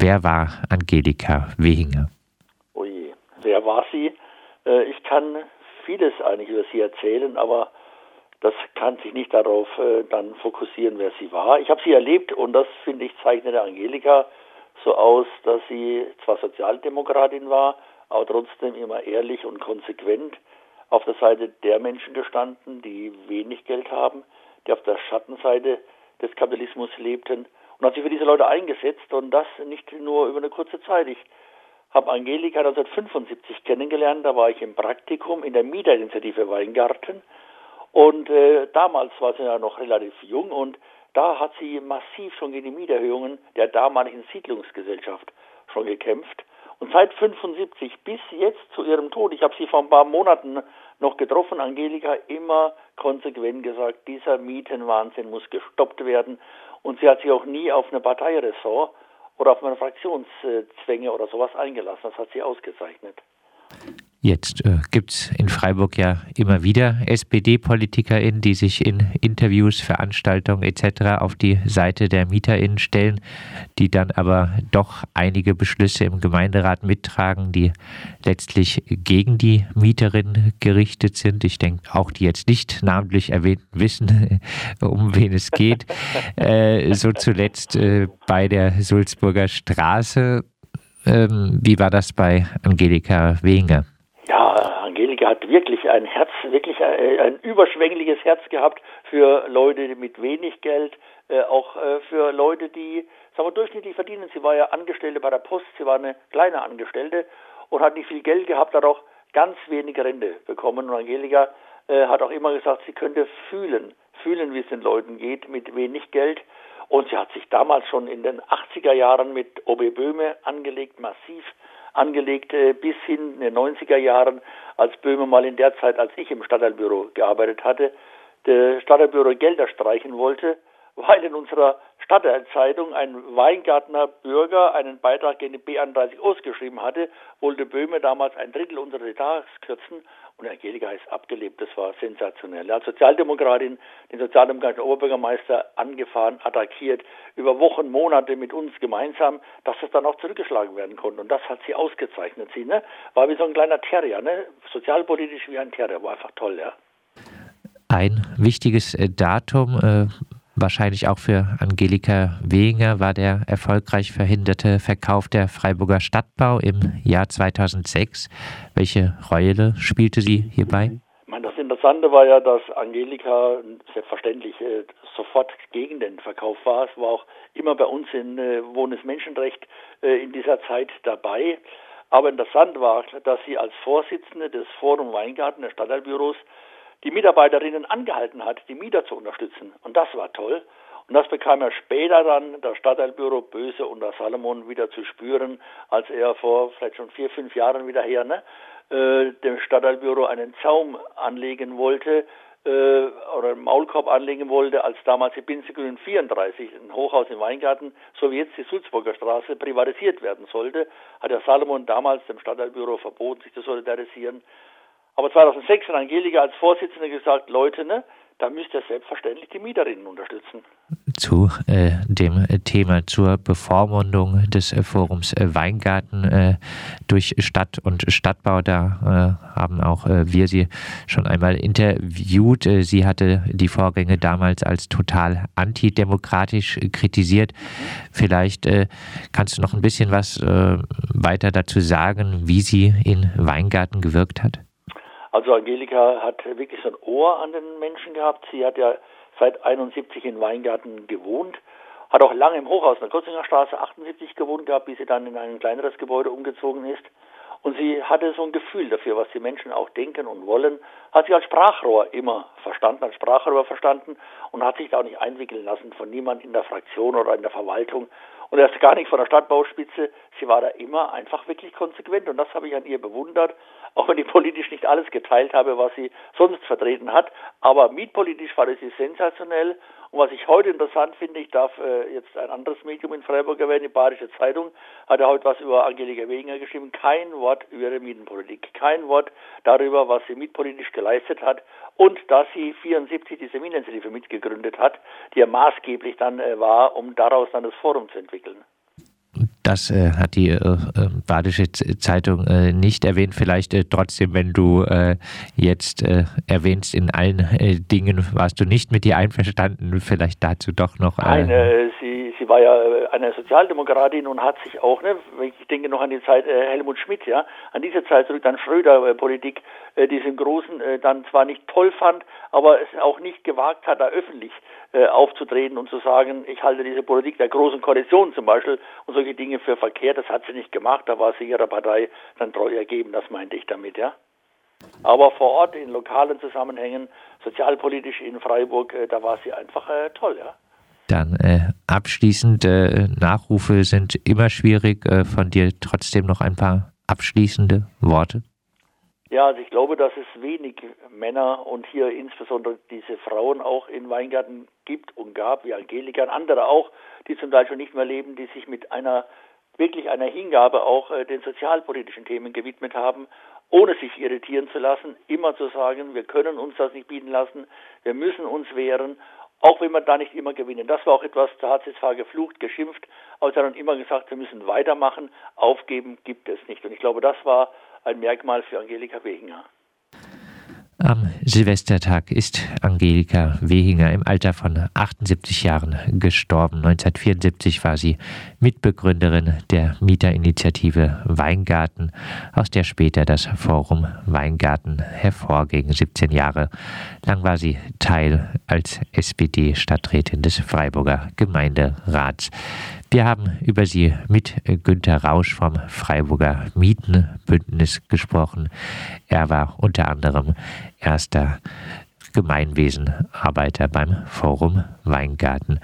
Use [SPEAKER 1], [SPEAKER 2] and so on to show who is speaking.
[SPEAKER 1] wer war Angelika Wehinger?
[SPEAKER 2] Oje, wer war sie? Äh, ich kann vieles eigentlich über sie erzählen, aber das kann sich nicht darauf äh, dann fokussieren, wer sie war. Ich habe sie erlebt und das, finde ich, zeichnete Angelika so aus, dass sie zwar Sozialdemokratin war, aber trotzdem immer ehrlich und konsequent auf der Seite der Menschen gestanden, die wenig Geld haben, die auf der Schattenseite des Kapitalismus lebten und hat sich für diese Leute eingesetzt und das nicht nur über eine kurze Zeit. Ich habe Angelika 1975 kennengelernt, da war ich im Praktikum in der Mieterinitiative Weingarten und äh, damals war sie ja noch relativ jung und da hat sie massiv schon gegen die Mieterhöhungen der damaligen Siedlungsgesellschaft schon gekämpft. Und seit 75 bis jetzt zu ihrem Tod, ich habe sie vor ein paar Monaten noch getroffen, Angelika, immer konsequent gesagt, dieser Mietenwahnsinn muss gestoppt werden. Und sie hat sich auch nie auf eine Parteiressort oder auf eine Fraktionszwänge oder sowas eingelassen. Das hat sie ausgezeichnet.
[SPEAKER 1] Jetzt äh, gibt es in Freiburg ja immer wieder SPD-PolitikerInnen, die sich in Interviews, Veranstaltungen etc. auf die Seite der MieterInnen stellen, die dann aber doch einige Beschlüsse im Gemeinderat mittragen, die letztlich gegen die Mieterinnen gerichtet sind. Ich denke auch, die jetzt nicht namentlich erwähnt wissen, um wen es geht. Äh, so zuletzt äh, bei der Sulzburger Straße. Ähm, wie war das bei Angelika Wenger?
[SPEAKER 2] Hat wirklich ein Herz, wirklich ein, ein überschwängliches Herz gehabt für Leute mit wenig Geld, äh, auch äh, für Leute, die, sagen wir, durchschnittlich verdienen. Sie war ja Angestellte bei der Post, sie war eine kleine Angestellte und hat nicht viel Geld gehabt, hat auch ganz wenig Rente bekommen. Und Angelika äh, hat auch immer gesagt, sie könnte fühlen, fühlen, wie es den Leuten geht mit wenig Geld. Und sie hat sich damals schon in den 80er Jahren mit OB Böhme angelegt, massiv angelegt äh, bis hin in den 90er Jahren, als Böhme mal in der Zeit, als ich im Stadtteilbüro gearbeitet hatte, der Stadtteilbüro Gelder streichen wollte, weil in unserer Stadtteilzeitung ein Weingartner Bürger einen Beitrag gegen die B31 ausgeschrieben hatte, wollte Böhme damals ein Drittel unseres Etats kürzen und Angelika ist abgelebt. Das war sensationell. Als Sozialdemokratin den sozialdemokratischen Oberbürgermeister angefahren, attackiert, über Wochen, Monate mit uns gemeinsam, dass es dann auch zurückgeschlagen werden konnte. Und das hat sie ausgezeichnet. Sie ne? war wie so ein kleiner Terrier, ne? sozialpolitisch wie ein Terrier, war einfach toll, ja.
[SPEAKER 1] Ein wichtiges äh, Datum, äh Wahrscheinlich auch für Angelika Wehinger war der erfolgreich verhinderte Verkauf der Freiburger Stadtbau im Jahr 2006. Welche Rolle spielte sie hierbei?
[SPEAKER 2] Das Interessante war ja, dass Angelika selbstverständlich äh, sofort gegen den Verkauf war. Es war auch immer bei uns in äh, Wohnes Menschenrecht äh, in dieser Zeit dabei. Aber interessant war, dass sie als Vorsitzende des Forum Weingarten des Stadtteilbüros die Mitarbeiterinnen angehalten hat, die Mieter zu unterstützen. Und das war toll. Und das bekam er später dann das Stadtteilbüro Böse unter Salomon wieder zu spüren, als er vor vielleicht schon vier, fünf Jahren wieder her, ne, äh, dem Stadtteilbüro einen Zaum anlegen wollte, äh, oder einen Maulkorb anlegen wollte, als damals die Binzegrün 34, ein Hochhaus im Weingarten, so wie jetzt die Sulzburger Straße, privatisiert werden sollte, hat der Salomon damals dem Stadtteilbüro verboten, sich zu solidarisieren. Aber 2006 hat Angelika als Vorsitzende gesagt, Leute, ne, da müsst ihr selbstverständlich die Mieterinnen unterstützen.
[SPEAKER 1] Zu äh, dem Thema zur Bevormundung des äh, Forums äh, Weingarten äh, durch Stadt und Stadtbau, da äh, haben auch äh, wir sie schon einmal interviewt. sie hatte die Vorgänge damals als total antidemokratisch kritisiert. Vielleicht kannst du noch ein bisschen was weiter dazu sagen, wie sie in Weingarten gewirkt hat?
[SPEAKER 2] Also Angelika hat wirklich so ein Ohr an den Menschen gehabt. Sie hat ja seit 71 in Weingarten gewohnt, hat auch lange im Hochhaus in der Kotzinger Straße 78 gewohnt gehabt, bis sie dann in ein kleineres Gebäude umgezogen ist. Und sie hatte so ein Gefühl dafür, was die Menschen auch denken und wollen, hat sich als Sprachrohr immer verstanden, als Sprachrohr verstanden und hat sich da auch nicht einwickeln lassen von niemand in der Fraktion oder in der Verwaltung und erst gar nicht von der Stadtbauspitze. Sie war da immer einfach wirklich konsequent und das habe ich an ihr bewundert, auch wenn ich politisch nicht alles geteilt habe, was sie sonst vertreten hat. Aber mietpolitisch war sie sensationell und was ich heute interessant finde, ich darf äh, jetzt ein anderes Medium in Freiburg erwähnen, die Badische Zeitung, hat ja heute was über Angelika Wegener geschrieben. Kein Wort über ihre Mietenpolitik, kein Wort darüber, was sie mietpolitisch geleistet hat und dass sie 74 diese Mieteninitiative mitgegründet hat, die ja maßgeblich dann äh, war, um daraus dann das Forum zu entwickeln.
[SPEAKER 1] Das äh, hat die äh, äh Badische Zeitung äh, nicht erwähnt. Vielleicht äh, trotzdem, wenn du äh, jetzt erwähnst, in allen Dingen warst du nicht mit dir einverstanden. Vielleicht dazu doch noch.
[SPEAKER 2] Nein, sie, sie war ja eine Sozialdemokratin und hat sich auch, ne, ich denke noch an die Zeit Helmut Schmidt, ja, an diese Zeit zurück, dann Schröder-Politik, diesen großen dann zwar nicht toll fand, aber es auch nicht gewagt hat, da öffentlich aufzutreten und zu sagen, ich halte diese Politik der großen Koalition zum Beispiel und solche Dinge für verkehrt. Das hat sie nicht gemacht. Da war sie ihrer Partei dann treu ergeben. Das meinte ich damit, ja. Aber vor Ort in lokalen Zusammenhängen, sozialpolitisch in Freiburg, äh, da war sie einfach äh, toll, ja.
[SPEAKER 1] Dann äh, abschließend, äh, Nachrufe sind immer schwierig. Äh, von dir trotzdem noch ein paar abschließende Worte.
[SPEAKER 2] Ja, also ich glaube, dass es wenig Männer und hier insbesondere diese Frauen auch in Weingarten gibt und gab, wie Angelika und andere auch, die zum Teil schon nicht mehr leben, die sich mit einer wirklich einer Hingabe auch äh, den sozialpolitischen Themen gewidmet haben, ohne sich irritieren zu lassen, immer zu sagen, wir können uns das nicht bieten lassen, wir müssen uns wehren, auch wenn wir da nicht immer gewinnen. Das war auch etwas, da hat sie zwar geflucht, geschimpft, aber sie hat dann immer gesagt, wir müssen weitermachen, aufgeben gibt es nicht. Und ich glaube, das war ein Merkmal für Angelika Wehinger.
[SPEAKER 1] Am Silvestertag ist Angelika Wehinger im Alter von 78 Jahren gestorben. 1974 war sie Mitbegründerin der Mieterinitiative Weingarten, aus der später das Forum Weingarten hervorging. 17 Jahre lang war sie Teil als SPD-Stadträtin des Freiburger Gemeinderats. Wir haben über sie mit Günter Rausch vom Freiburger Mietenbündnis gesprochen. Er war unter anderem erster Gemeinwesenarbeiter beim Forum Weingarten.